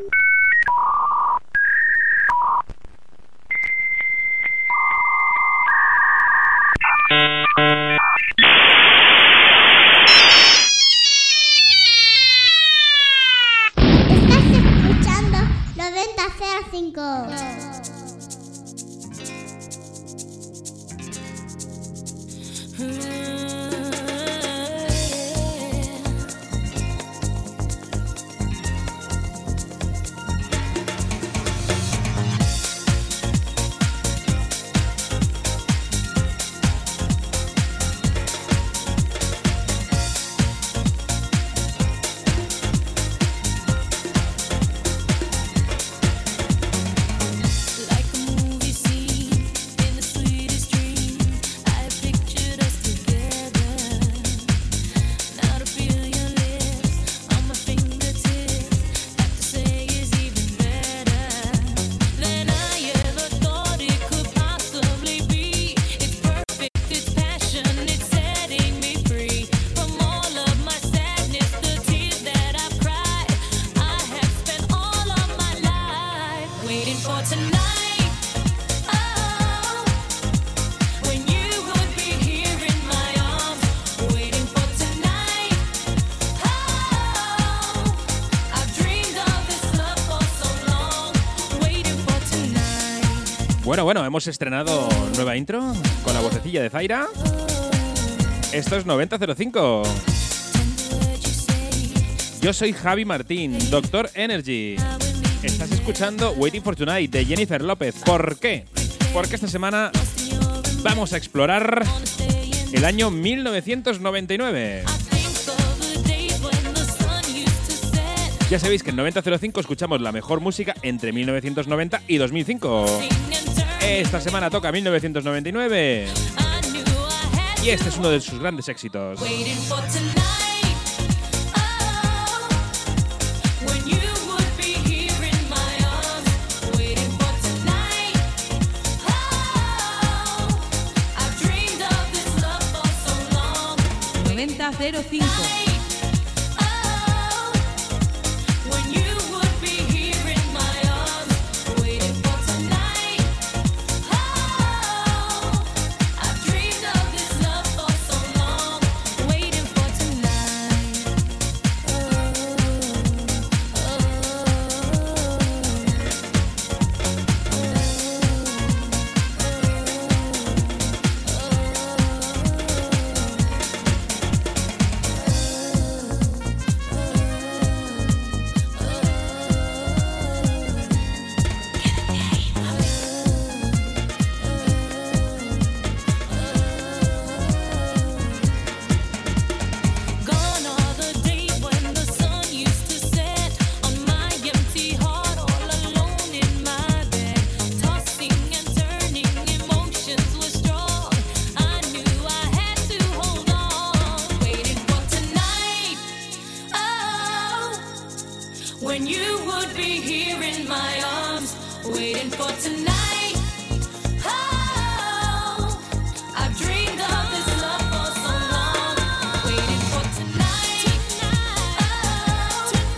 you. Bueno, hemos estrenado nueva intro con la vocecilla de Zaira. Esto es 9005. Yo soy Javi Martín, Doctor Energy. Estás escuchando Waiting for Tonight de Jennifer López. ¿Por qué? Porque esta semana vamos a explorar el año 1999. Ya sabéis que en 9005 escuchamos la mejor música entre 1990 y 2005. Esta semana toca 1999. Y este es uno de sus grandes éxitos.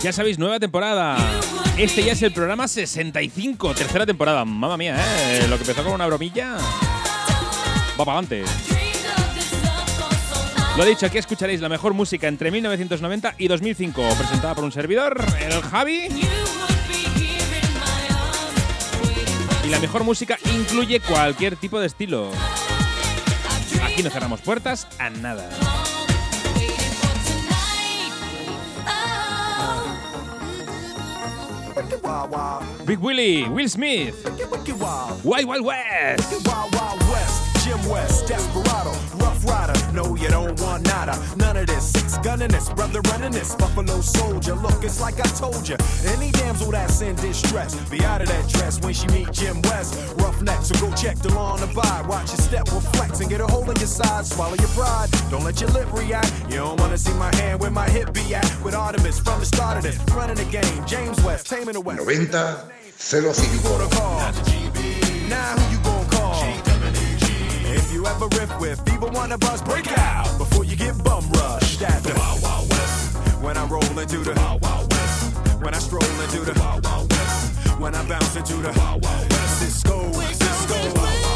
Ya sabéis, nueva temporada. Este ya es el programa 65, tercera temporada. Mamma mía, ¿eh? Lo que empezó con una bromilla. Va para adelante. Lo dicho, aquí escucharéis la mejor música entre 1990 y 2005, presentada por un servidor, el Javi. Y la mejor música incluye cualquier tipo de estilo. Aquí no cerramos puertas a nada. Big Willie, Will Smith, Wild Wild West. Jim West, Desperado, Rough Rider. No, you don't want nada. None of this. Six gunning this, brother running this. Buffalo soldier. Look, it's like I told you. Any damsel that's in distress, be out of that dress when she meet Jim West. Rough neck, so go check the law and abide. Watch your step reflex and get a hold on your side. Swallow your pride. Don't let your lip react. You don't wanna see my hand where my hip be at. With Artemis from the start of this. Running the game. James West, taming the West. 90 05. Now who you gonna call? If you ever riff with either one of us, break out before you get bum rushed at the Wild Wild West. When I roll into the Wild Wild West When I stroll into the Wild Wild West. When I bounce into the Wild Wild West. Cisco, Cisco.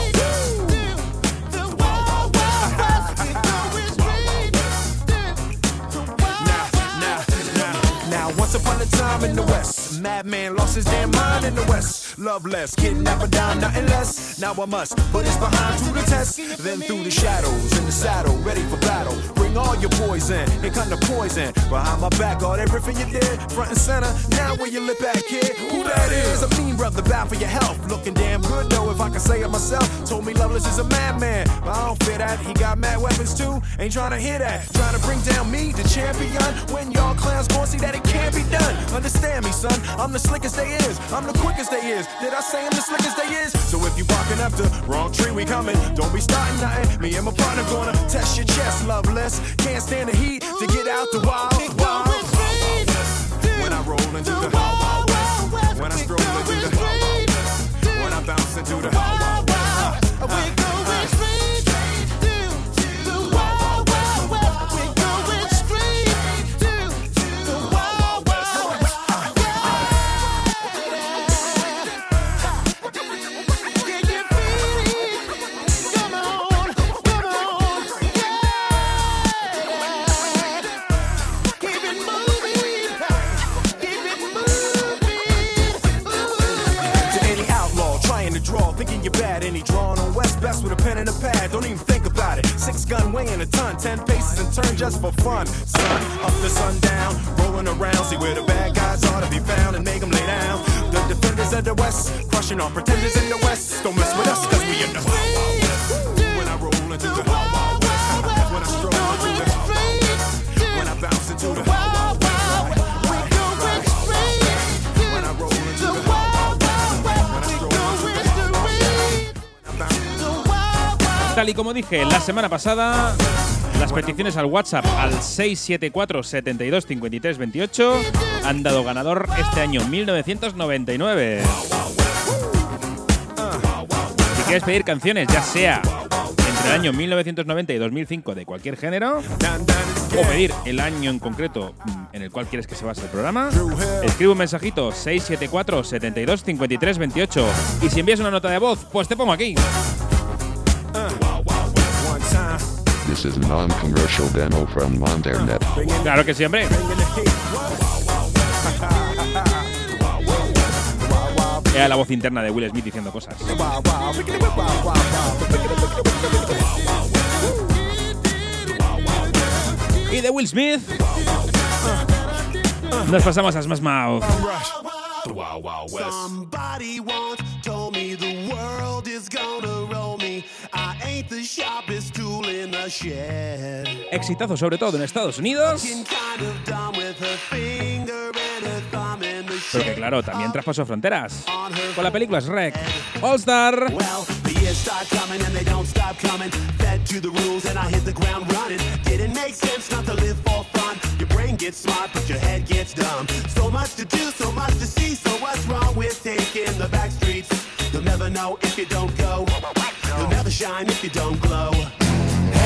Time in the West, madman lost his damn mind in the West. Love less, kidnapper down, nothing less. Now I must put his behind to the test. Then through the shadows in the saddle, ready for battle. Bring all your poison, and come the poison. Behind my back, all everything you did, front and center. Now where you lip at, kid? Who that is? A mean brother, bad for your health. Looking damn good though, if I can say it myself. Told me Loveless is a madman, but I don't fear that. He got mad weapons too. Ain't trying to hear that. Trying to bring down me, the champion. When y'all clowns gon' see that it can't be done. Understand me, son. I'm the slickest they is. I'm the quickest they is. Did I say I'm the slickest they is? So if you barking up the wrong tree, we coming. Don't be starting nothing. Me and my partner gonna test your chest, loveless. Can't stand the heat to get out the wild, wild. When I roll into the wild, wild west. When I stroll into the wild, wild west. When I bounce into the wild, wild west. To gun weighing a ton, ten paces and turn just for fun. Sun up to sundown, rolling around. See where the bad guys ought to be found and make them lay down. The defenders of the West, crushing all pretenders in the West. Don't mess with us, cause we in the Wild Wild West. When I roll into the Wild Wild West. When I stroll into the Wild Wild West. When I bounce into the Wild Wild Tal y como dije la semana pasada, las peticiones al WhatsApp al 674 72 53 28 han dado ganador este año 1999. Si quieres pedir canciones, ya sea entre el año 1990 y 2005 de cualquier género, o pedir el año en concreto mm, en el cual quieres que se base el programa, escribe un mensajito 674 72 53 28 y si envías una nota de voz, pues te pongo aquí. This is non-commercial demo from Monternet. Claro que sí, hombre. Era la voz interna de Will Smith diciendo cosas. Y de Will Smith nos pasamos a Smash Mouth. Somebody once told me the world is gonna roll me. I ain't the Exitazo sobre todo en Estados Unidos, pero que claro, también traspasó fronteras. Con la película Shrek, All Star? You'll never know if you don't go. You'll never shine if you don't glow.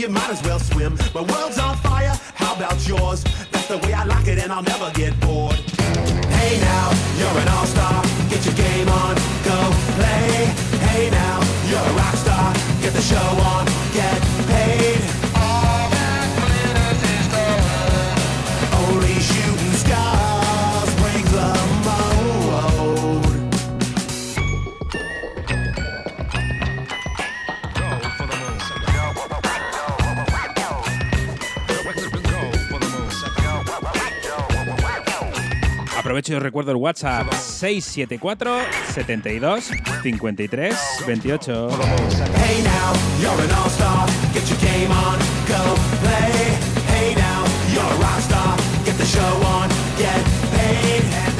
You might as well swim. My world's on fire, how about yours? That's the way I like it, and I'll never get bored. Hey now, you're an all-star. Get your game on, go play. Hey now, you're a rock star. Get the show y os recuerdo el WhatsApp 674 72 53 28. Hey now, you're an all-star. Get your game on, go play. Hey now, you're a rock star. Get the show on, get paid.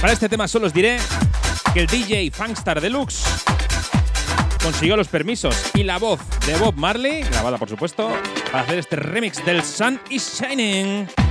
Para este tema solo os diré que el DJ Funkstar Deluxe consiguió los permisos y la voz de Bob Marley, grabada por supuesto, para hacer este remix del Sun is Shining.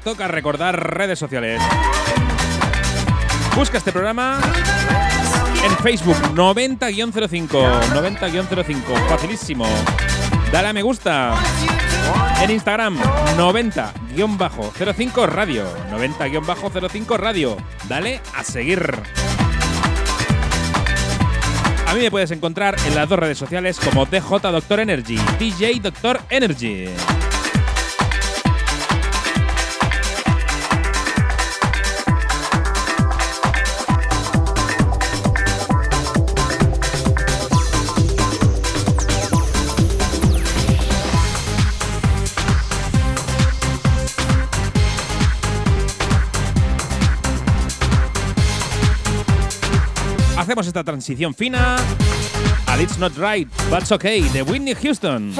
toca recordar redes sociales. Busca este programa en Facebook 90-05. 90-05. Facilísimo. Dale a me gusta. En Instagram 90-05 radio. 90-05 radio. Dale a seguir. A mí me puedes encontrar en las dos redes sociales como DJ Doctor Energy. DJ Doctor Energy. hacemos esta transición fina al It's Not Right, But's Okay de Whitney Houston.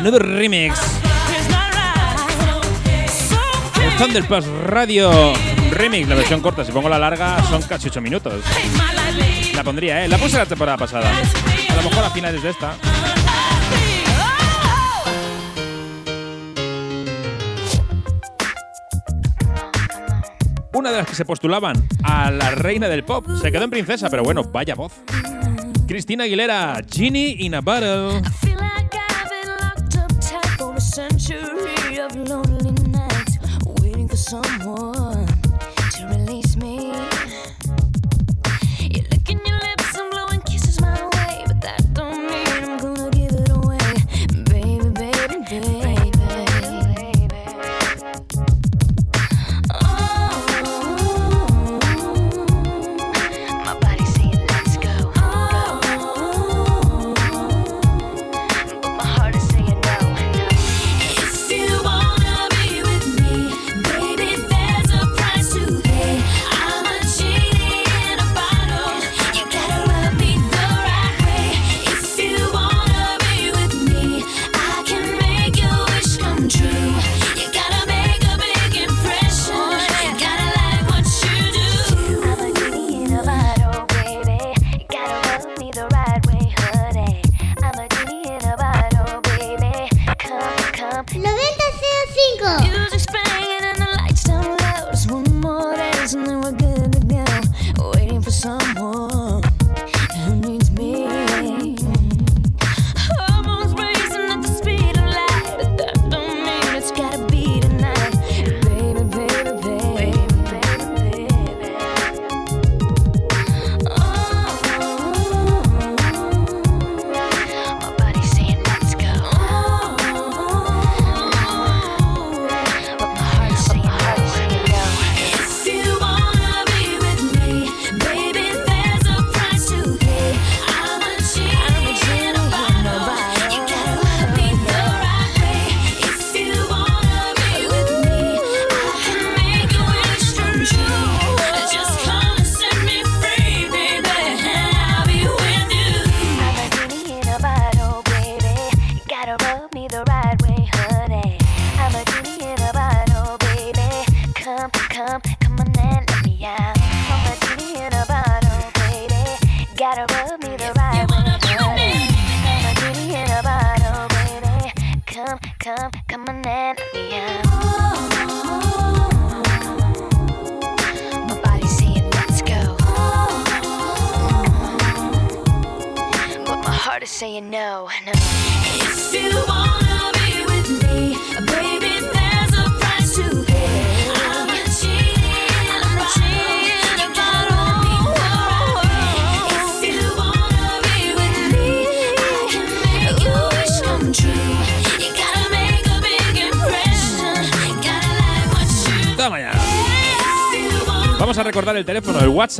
Menudo remix. Thunderpass Radio Remix, la versión corta. Si pongo la larga, son casi 8 minutos. La pondría, ¿eh? La puse la temporada pasada. A lo mejor a finales de esta. Una de las que se postulaban a la reina del pop se quedó en princesa, pero bueno, vaya voz. Cristina Aguilera, Genie in a Battle. century of loneliness.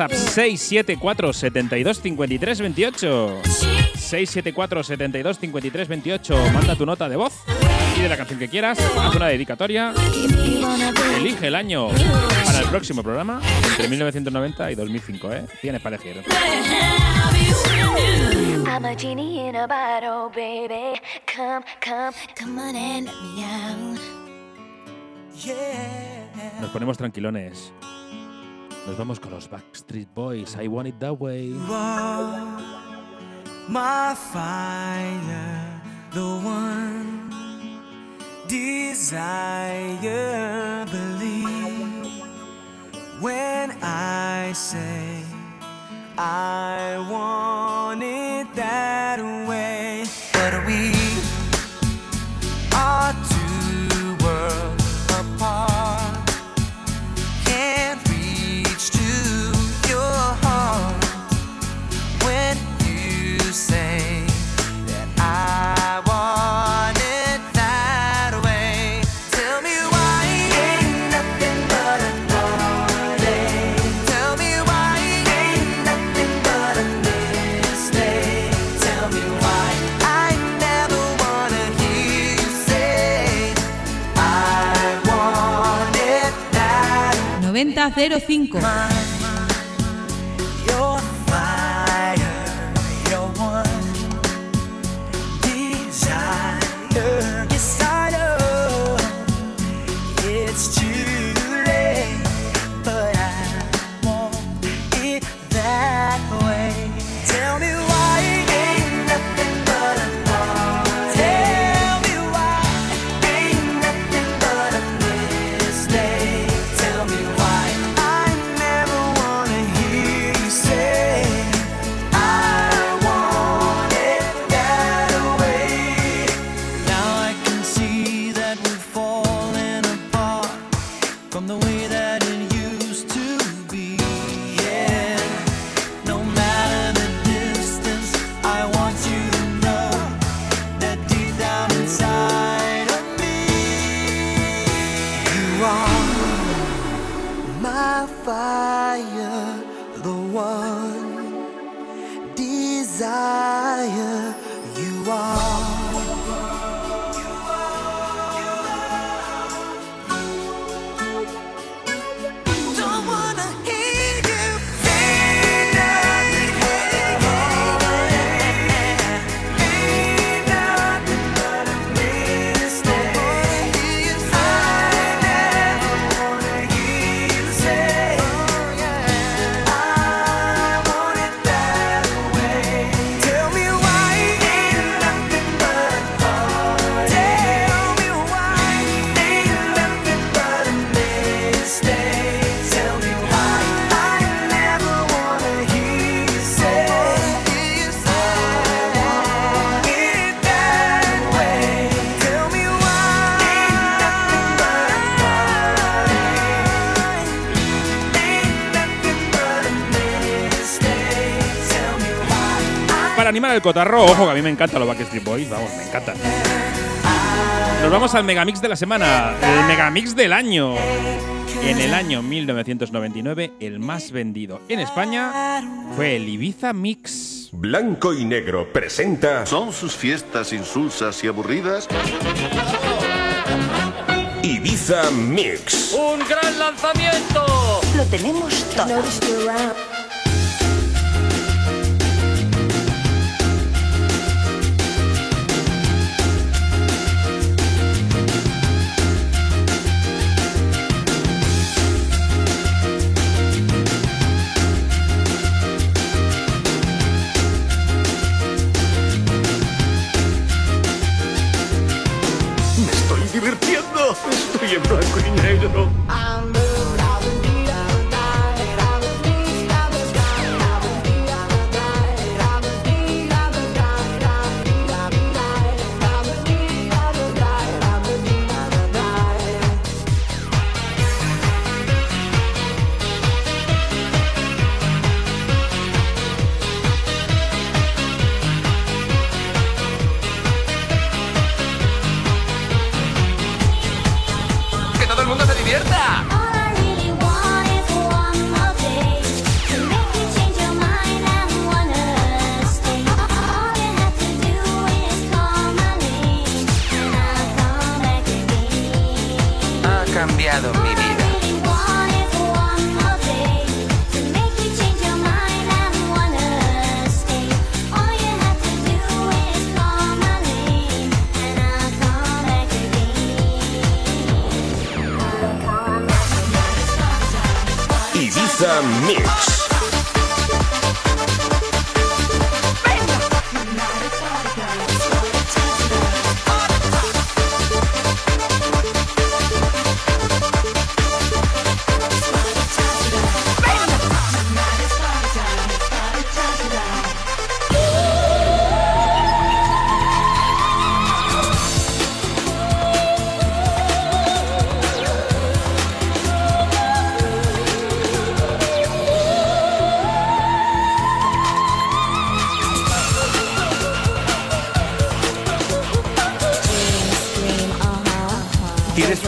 WhatsApp 674 72 53 28. 674 72 53 28. Manda tu nota de voz, pide la canción que quieras, haz una dedicatoria, elige el año para el próximo programa entre 1990 y 2005, ¿eh? Tienes para elegir. I'm a genie in a bottle, baby. Come, come, come on and let me out. Nos ponemos tranquilones. Nos vamos con los Backstreet Boys. I want it that way. my fire, the one desire. Believe when I say I want it 9005. From the way cotarro, ojo que a mí me encantan los Backstreet Boys, vamos, me encantan. Nos vamos al megamix de la semana, el megamix del año. En el año 1999, el más vendido en España fue el Ibiza Mix. Blanco y Negro presenta. ¿Son sus fiestas insulsas y aburridas? Ibiza Mix. ¡Un gran lanzamiento! Lo tenemos todo.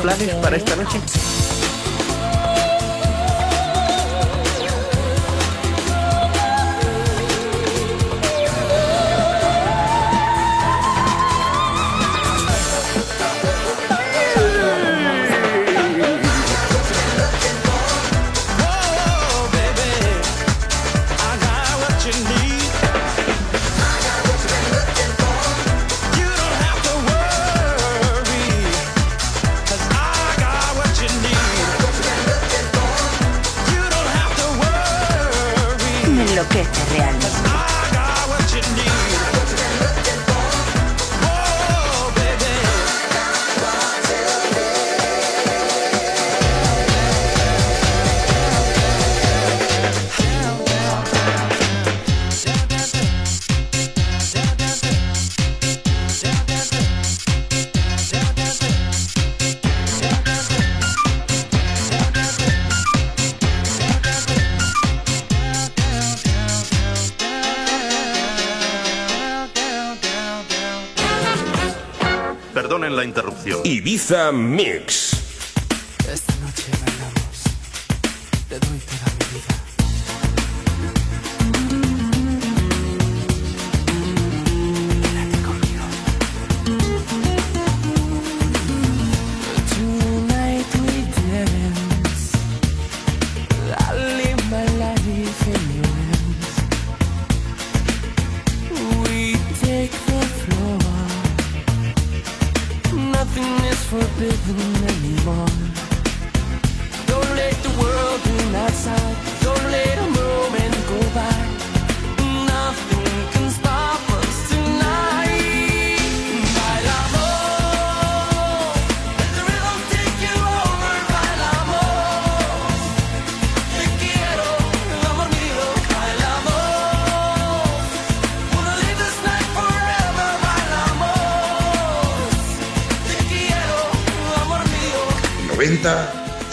planes para esta noche? Ibiza Mix.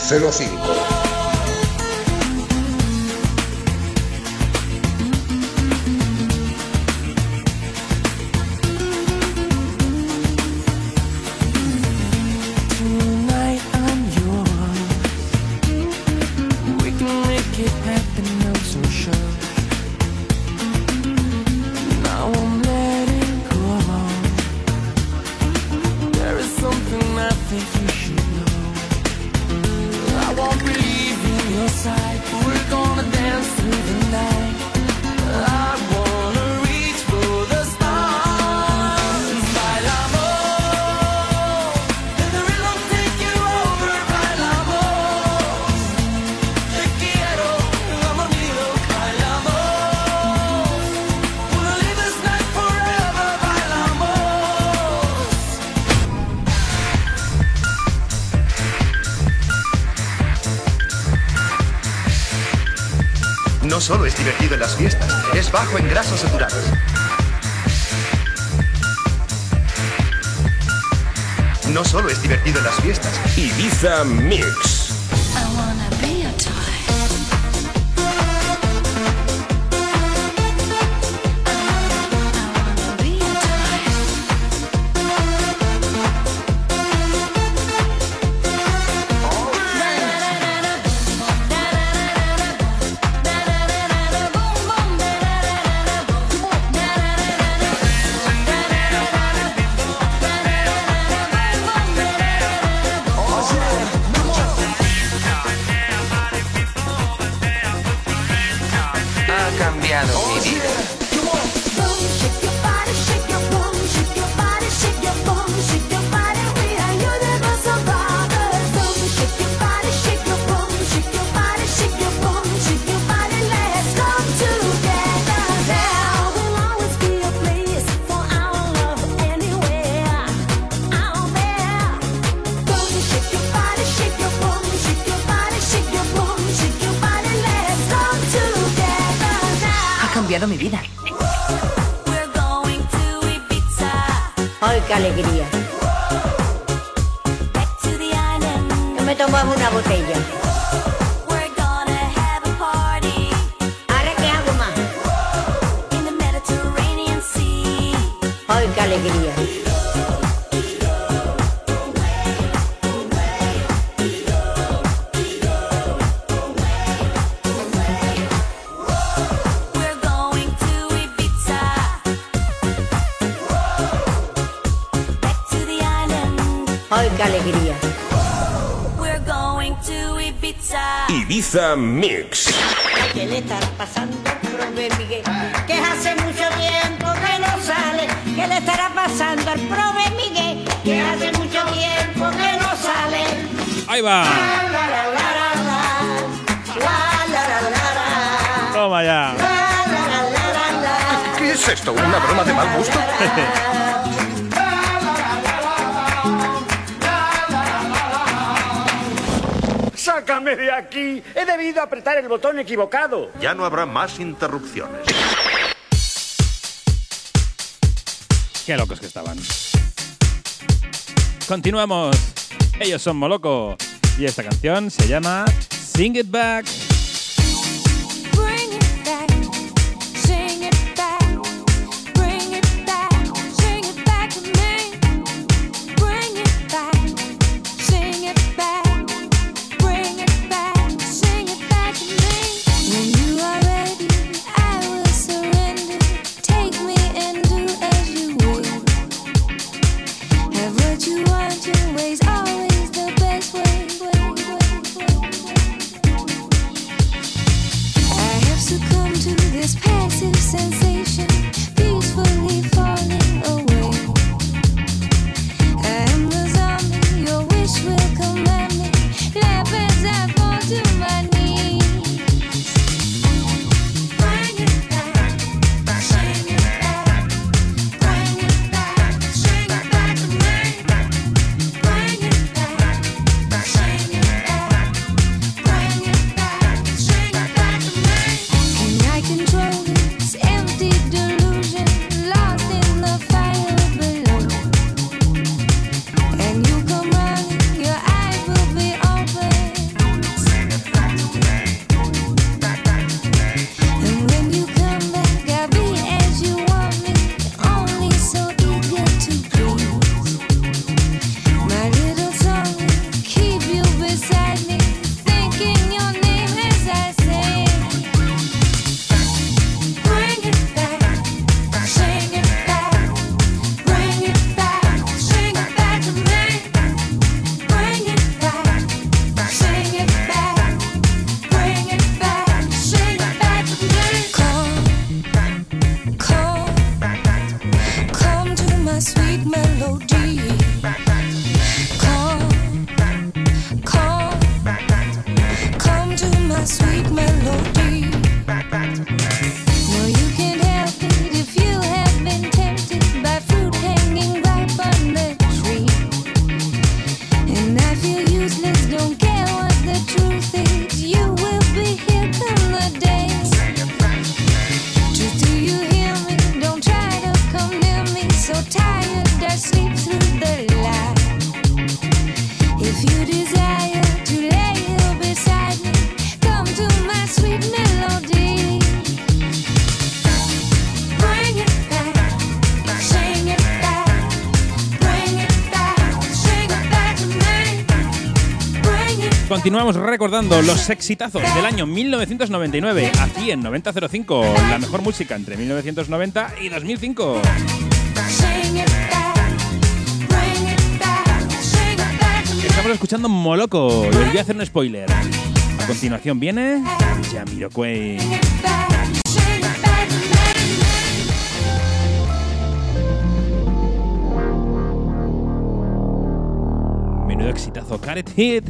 05. bajo en grasas saturadas. No solo es divertido en las fiestas. Ibiza Mix. Ibiza Mix. ¿Qué le estará pasando, prove Miguel? Que hace mucho tiempo que no sale. ¿Qué le estará pasando al prove Miguel? Que hace mucho tiempo que no sale. Ahí va. Toma ya. ¿Qué es esto? ¿Una broma de mal gusto? ¡Sácame de aquí! He debido apretar el botón equivocado. Ya no habrá más interrupciones. Qué locos que estaban. Continuamos. Ellos son Moloco. Y esta canción se llama Sing It Back. Continuamos recordando los exitazos del año 1999, aquí en 9005, la mejor música entre 1990 y 2005. Estamos escuchando Moloco, y os voy a hacer un spoiler. A continuación viene Jamiroquai. Menudo exitazo, Caret Hit.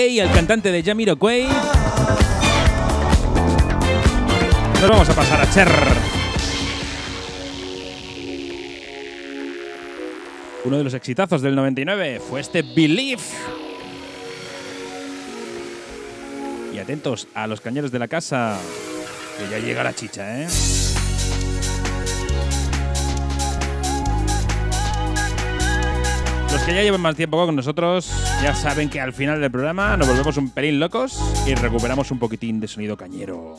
Hey, al cantante de Jamiroquai. Nos vamos a pasar a Cher. Uno de los exitazos del 99 fue este Believe. Y atentos a los cañeros de la casa, que ya llega la chicha, ¿eh? Los que ya llevan más tiempo con nosotros ya saben que al final del programa nos volvemos un pelín locos y recuperamos un poquitín de sonido cañero.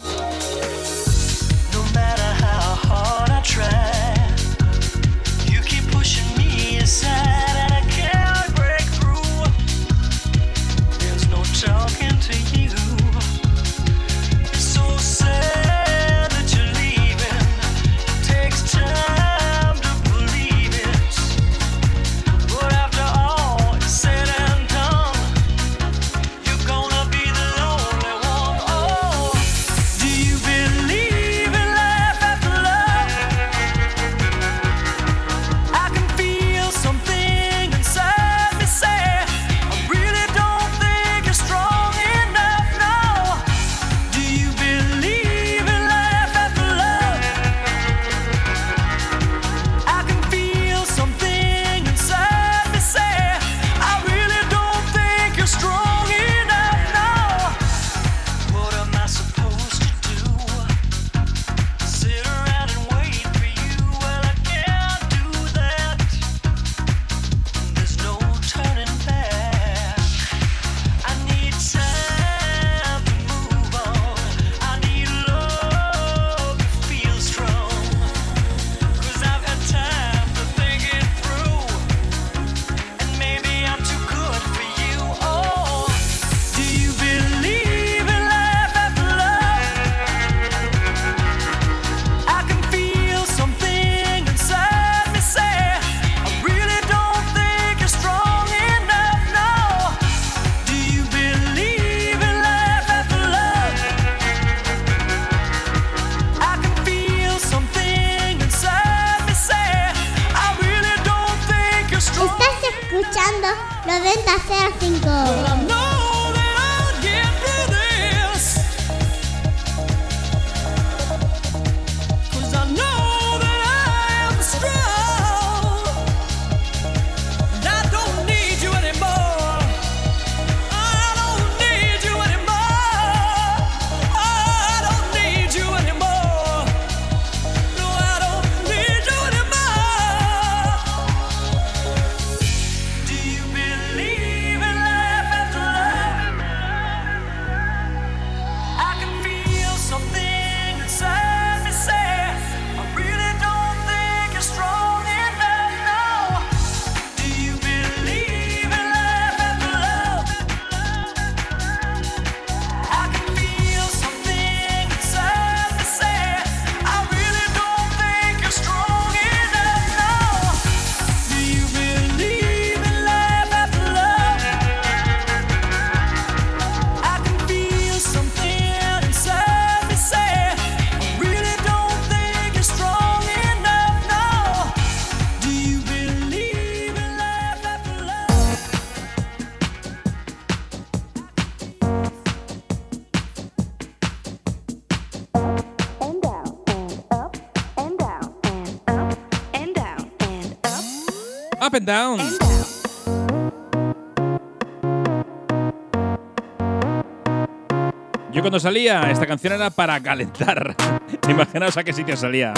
Yo cuando salía, esta canción era para calentar. Imaginaos a qué sitio salía.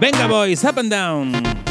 Venga, boys, up and down.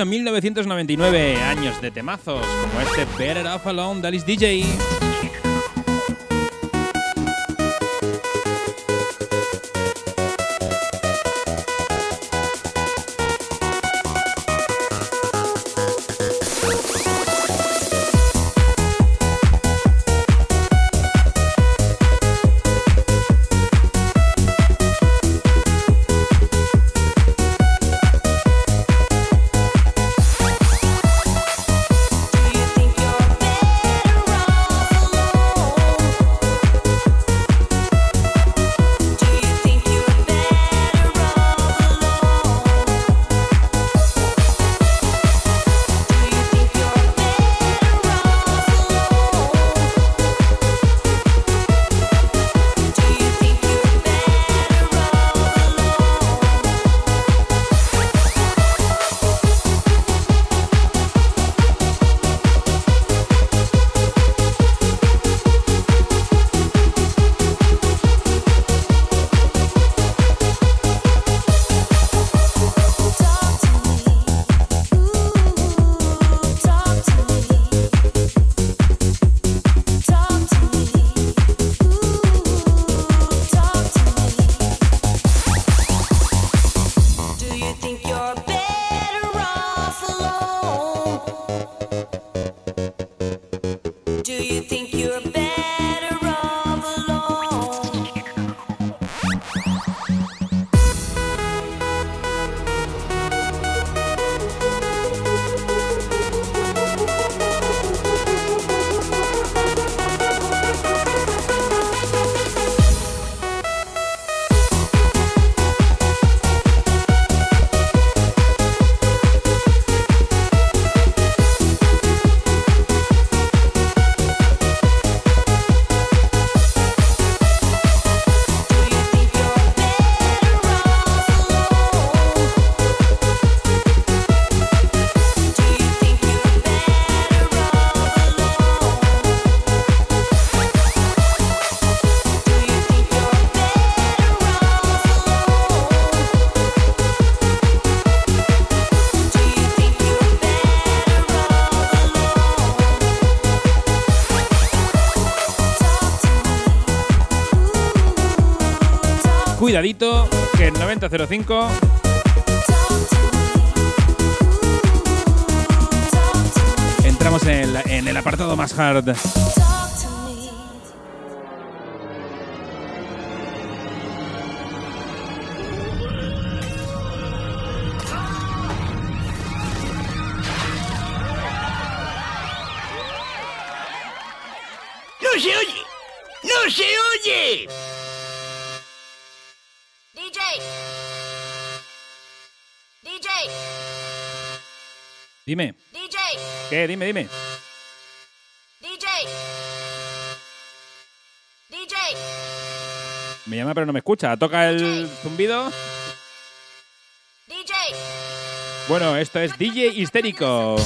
Año 1999, años de temazos, como este Better Off Alone de DJ. Cuidadito, que en 9005 entramos en el, en el apartado más hard. ¡No se oye! ¡No se oye! Dime, DJ. ¿qué? Dime, dime. DJ. DJ. Me llama pero no me escucha. Toca el zumbido. DJ. Bueno, esto es DJ histérico.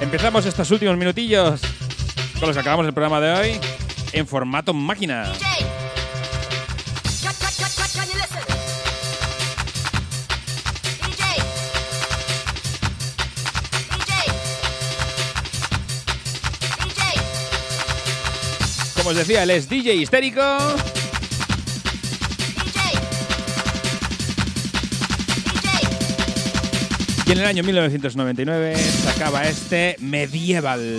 Empezamos estos últimos minutillos con los que acabamos el programa de hoy en formato máquina. Can Como os decía, él es DJ histérico. Y en el año 1999 sacaba este Medieval.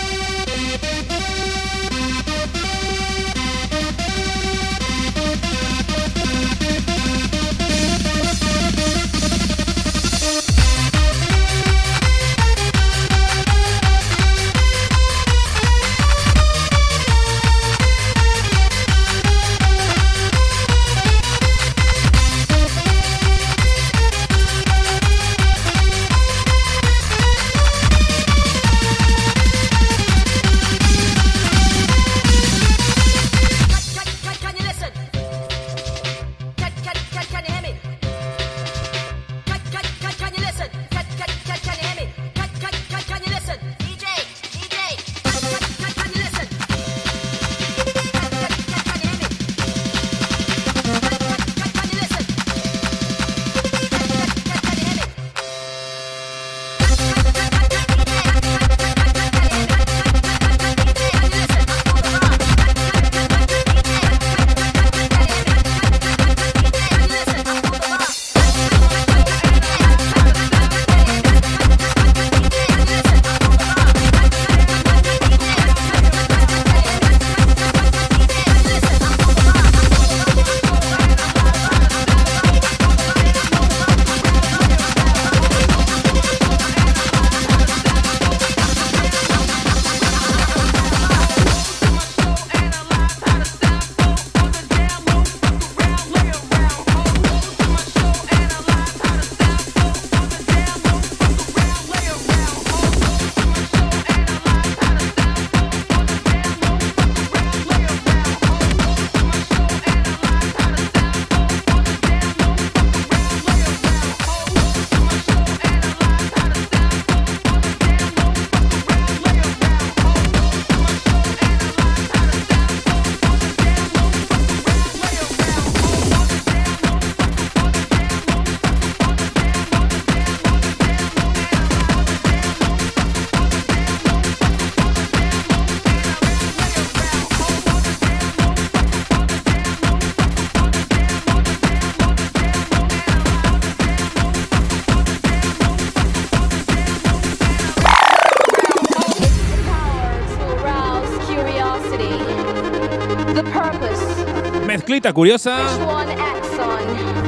Curiosa.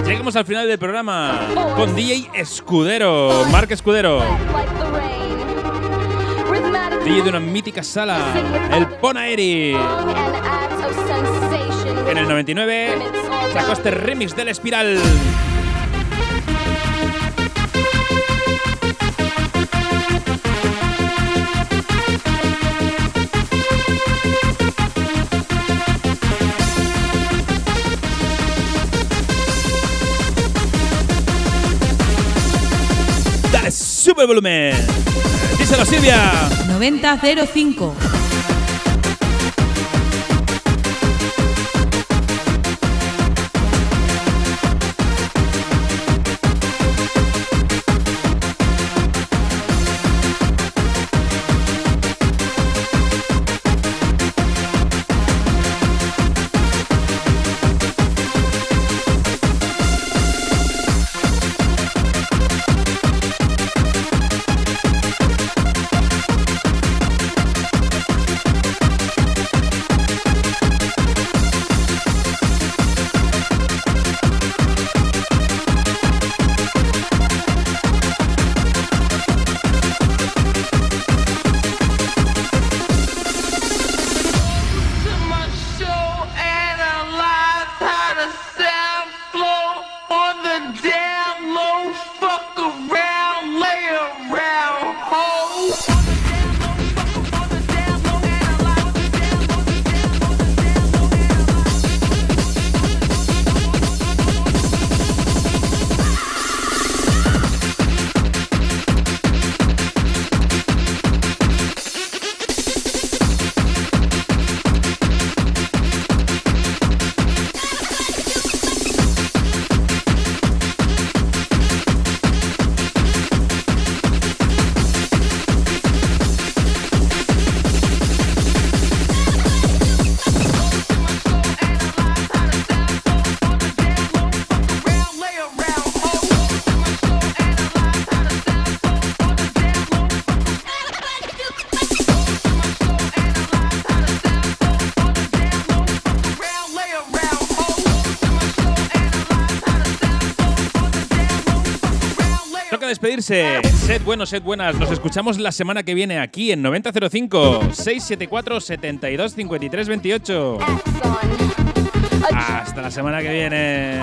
Llegamos al final del programa con DJ Escudero, Marc Escudero. DJ de una mítica sala, el Ponaeri. En el 99 sacó este remix del Espiral. Sube el volumen. Díselo, Silvia. 9005. Sed buenos, sed buenas. Nos escuchamos la semana que viene aquí en 9005 674 72 53 28. Hasta la semana que viene.